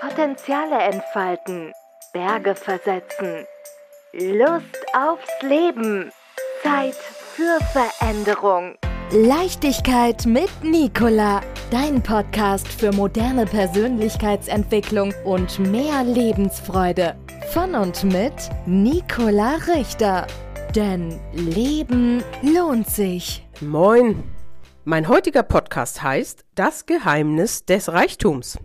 Potenziale entfalten, Berge versetzen, Lust aufs Leben, Zeit für Veränderung. Leichtigkeit mit Nicola, dein Podcast für moderne Persönlichkeitsentwicklung und mehr Lebensfreude. Von und mit Nicola Richter. Denn Leben lohnt sich. Moin. Mein heutiger Podcast heißt Das Geheimnis des Reichtums.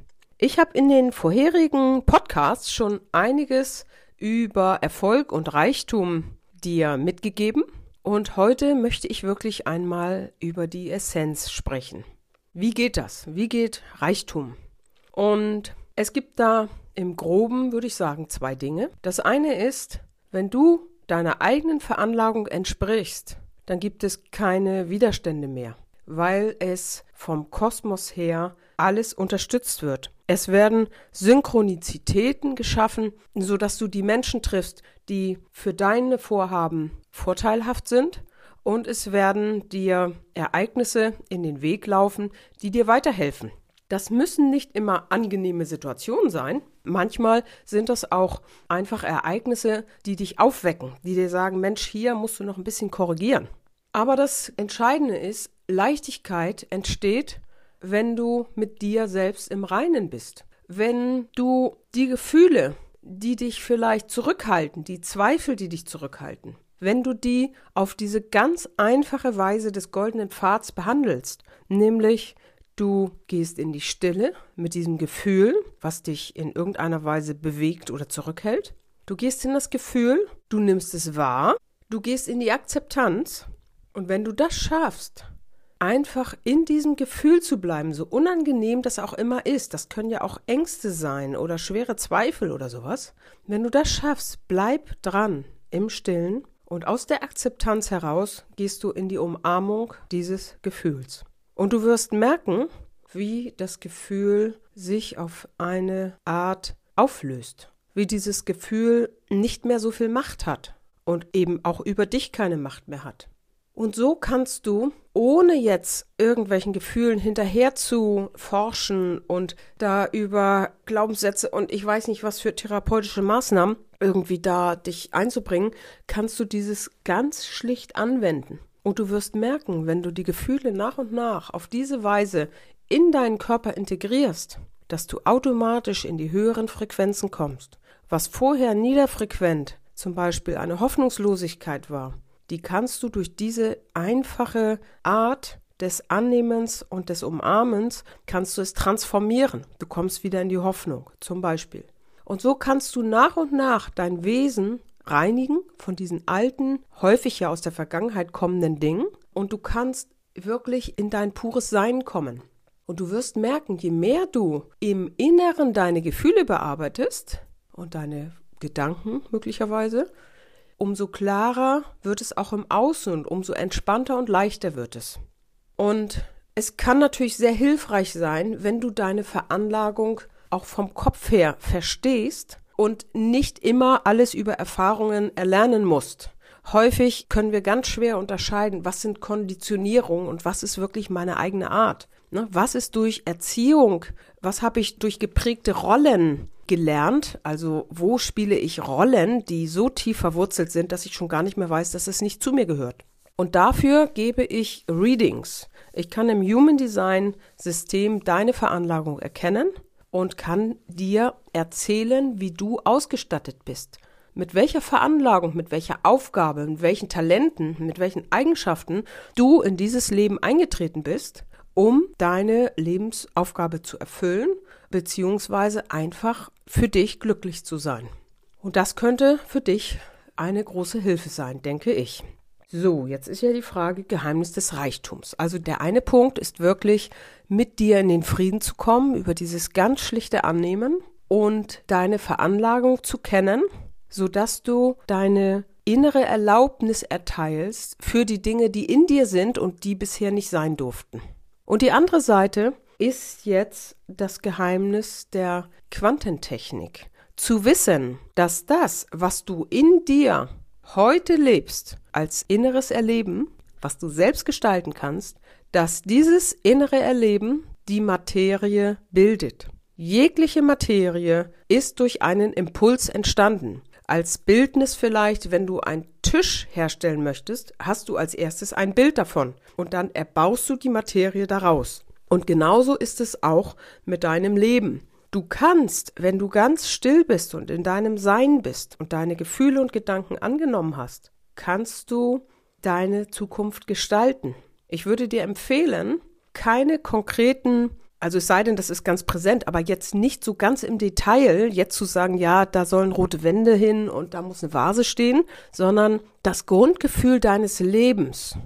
Ich habe in den vorherigen Podcasts schon einiges über Erfolg und Reichtum dir mitgegeben und heute möchte ich wirklich einmal über die Essenz sprechen. Wie geht das? Wie geht Reichtum? Und es gibt da im groben, würde ich sagen, zwei Dinge. Das eine ist, wenn du deiner eigenen Veranlagung entsprichst, dann gibt es keine Widerstände mehr, weil es vom Kosmos her alles unterstützt wird. Es werden Synchronizitäten geschaffen, sodass du die Menschen triffst, die für deine Vorhaben vorteilhaft sind und es werden dir Ereignisse in den Weg laufen, die dir weiterhelfen. Das müssen nicht immer angenehme Situationen sein. Manchmal sind das auch einfach Ereignisse, die dich aufwecken, die dir sagen, Mensch, hier musst du noch ein bisschen korrigieren. Aber das Entscheidende ist, Leichtigkeit entsteht, wenn du mit dir selbst im Reinen bist. Wenn du die Gefühle, die dich vielleicht zurückhalten, die Zweifel, die dich zurückhalten, wenn du die auf diese ganz einfache Weise des goldenen Pfads behandelst, nämlich du gehst in die Stille mit diesem Gefühl, was dich in irgendeiner Weise bewegt oder zurückhält, du gehst in das Gefühl, du nimmst es wahr, du gehst in die Akzeptanz und wenn du das schaffst, einfach in diesem Gefühl zu bleiben, so unangenehm das auch immer ist, das können ja auch Ängste sein oder schwere Zweifel oder sowas, wenn du das schaffst, bleib dran im Stillen und aus der Akzeptanz heraus gehst du in die Umarmung dieses Gefühls. Und du wirst merken, wie das Gefühl sich auf eine Art auflöst, wie dieses Gefühl nicht mehr so viel Macht hat und eben auch über dich keine Macht mehr hat. Und so kannst du, ohne jetzt irgendwelchen Gefühlen hinterher zu forschen und da über Glaubenssätze und ich weiß nicht was für therapeutische Maßnahmen irgendwie da dich einzubringen, kannst du dieses ganz schlicht anwenden. Und du wirst merken, wenn du die Gefühle nach und nach auf diese Weise in deinen Körper integrierst, dass du automatisch in die höheren Frequenzen kommst. Was vorher niederfrequent, zum Beispiel eine Hoffnungslosigkeit war, die kannst du durch diese einfache Art des Annehmens und des Umarmens, kannst du es transformieren. Du kommst wieder in die Hoffnung, zum Beispiel. Und so kannst du nach und nach dein Wesen reinigen von diesen alten, häufig ja aus der Vergangenheit kommenden Dingen und du kannst wirklich in dein pures Sein kommen. Und du wirst merken, je mehr du im Inneren deine Gefühle bearbeitest und deine Gedanken möglicherweise, umso klarer wird es auch im Außen und umso entspannter und leichter wird es. Und es kann natürlich sehr hilfreich sein, wenn du deine Veranlagung auch vom Kopf her verstehst und nicht immer alles über Erfahrungen erlernen musst. Häufig können wir ganz schwer unterscheiden, was sind Konditionierungen und was ist wirklich meine eigene Art. Ne? Was ist durch Erziehung, was habe ich durch geprägte Rollen gelernt. Also wo spiele ich Rollen, die so tief verwurzelt sind, dass ich schon gar nicht mehr weiß, dass es nicht zu mir gehört. Und dafür gebe ich Readings. Ich kann im Human Design System deine Veranlagung erkennen und kann dir erzählen, wie du ausgestattet bist. Mit welcher Veranlagung, mit welcher Aufgabe, mit welchen Talenten, mit welchen Eigenschaften du in dieses Leben eingetreten bist, um deine Lebensaufgabe zu erfüllen beziehungsweise einfach für dich glücklich zu sein. Und das könnte für dich eine große Hilfe sein, denke ich. So, jetzt ist ja die Frage Geheimnis des Reichtums. Also der eine Punkt ist wirklich, mit dir in den Frieden zu kommen, über dieses ganz schlichte Annehmen und deine Veranlagung zu kennen, sodass du deine innere Erlaubnis erteilst für die Dinge, die in dir sind und die bisher nicht sein durften. Und die andere Seite ist jetzt das Geheimnis der Quantentechnik. Zu wissen, dass das, was du in dir heute lebst, als inneres Erleben, was du selbst gestalten kannst, dass dieses innere Erleben die Materie bildet. Jegliche Materie ist durch einen Impuls entstanden. Als Bildnis vielleicht, wenn du einen Tisch herstellen möchtest, hast du als erstes ein Bild davon und dann erbaust du die Materie daraus. Und genauso ist es auch mit deinem Leben. Du kannst, wenn du ganz still bist und in deinem Sein bist und deine Gefühle und Gedanken angenommen hast, kannst du deine Zukunft gestalten. Ich würde dir empfehlen, keine konkreten also es sei denn, das ist ganz präsent, aber jetzt nicht so ganz im Detail, jetzt zu sagen, ja, da sollen rote Wände hin und da muss eine Vase stehen, sondern das Grundgefühl deines Lebens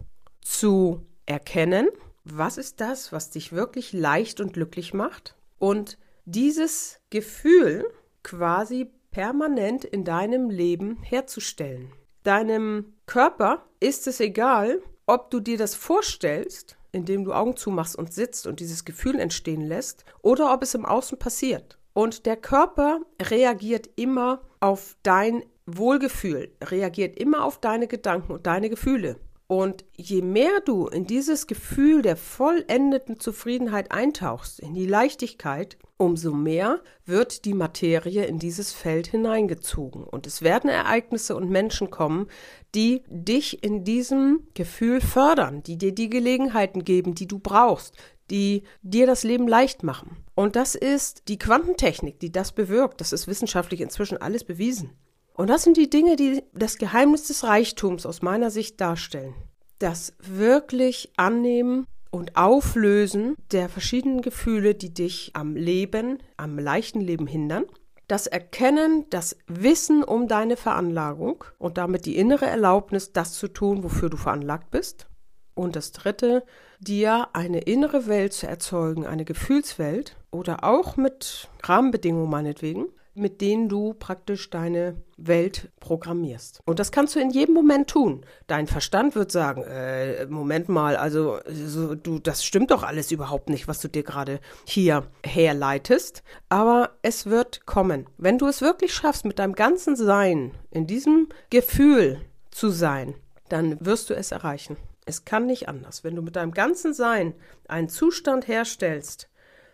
zu erkennen, was ist das, was dich wirklich leicht und glücklich macht und dieses Gefühl quasi permanent in deinem Leben herzustellen. Deinem Körper ist es egal, ob du dir das vorstellst indem du Augen zumachst und sitzt und dieses Gefühl entstehen lässt, oder ob es im Außen passiert. Und der Körper reagiert immer auf dein Wohlgefühl, reagiert immer auf deine Gedanken und deine Gefühle. Und je mehr du in dieses Gefühl der vollendeten Zufriedenheit eintauchst, in die Leichtigkeit, umso mehr wird die Materie in dieses Feld hineingezogen. Und es werden Ereignisse und Menschen kommen, die dich in diesem Gefühl fördern, die dir die Gelegenheiten geben, die du brauchst, die dir das Leben leicht machen. Und das ist die Quantentechnik, die das bewirkt. Das ist wissenschaftlich inzwischen alles bewiesen. Und das sind die Dinge, die das Geheimnis des Reichtums aus meiner Sicht darstellen. Das wirklich Annehmen und Auflösen der verschiedenen Gefühle, die dich am Leben, am leichten Leben hindern. Das Erkennen, das Wissen um deine Veranlagung und damit die innere Erlaubnis, das zu tun, wofür du veranlagt bist. Und das Dritte, dir eine innere Welt zu erzeugen, eine Gefühlswelt oder auch mit Rahmenbedingungen meinetwegen, mit denen du praktisch deine Welt programmierst. Und das kannst du in jedem Moment tun. Dein Verstand wird sagen, äh, Moment mal, also so, du, das stimmt doch alles überhaupt nicht, was du dir gerade hier herleitest. Aber es wird kommen. Wenn du es wirklich schaffst, mit deinem ganzen Sein in diesem Gefühl zu sein, dann wirst du es erreichen. Es kann nicht anders. Wenn du mit deinem ganzen Sein einen Zustand herstellst,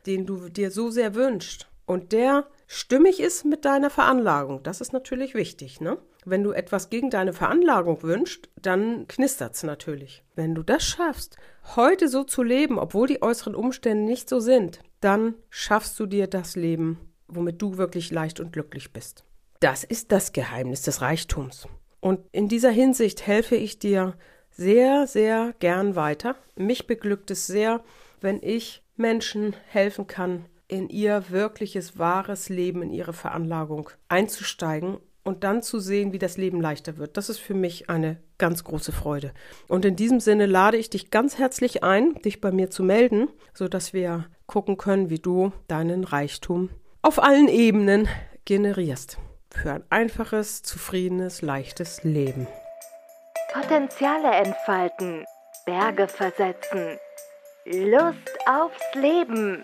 den du dir so sehr wünschst, und der stimmig ist mit deiner Veranlagung. Das ist natürlich wichtig, ne? Wenn du etwas gegen deine Veranlagung wünschst, dann knistert's natürlich. Wenn du das schaffst, heute so zu leben, obwohl die äußeren Umstände nicht so sind, dann schaffst du dir das Leben, womit du wirklich leicht und glücklich bist. Das ist das Geheimnis des Reichtums. Und in dieser Hinsicht helfe ich dir sehr, sehr gern weiter. Mich beglückt es sehr, wenn ich Menschen helfen kann, in ihr wirkliches, wahres Leben, in ihre Veranlagung einzusteigen und dann zu sehen, wie das Leben leichter wird. Das ist für mich eine ganz große Freude. Und in diesem Sinne lade ich dich ganz herzlich ein, dich bei mir zu melden, sodass wir gucken können, wie du deinen Reichtum auf allen Ebenen generierst. Für ein einfaches, zufriedenes, leichtes Leben. Potenziale entfalten, Berge versetzen, Lust aufs Leben.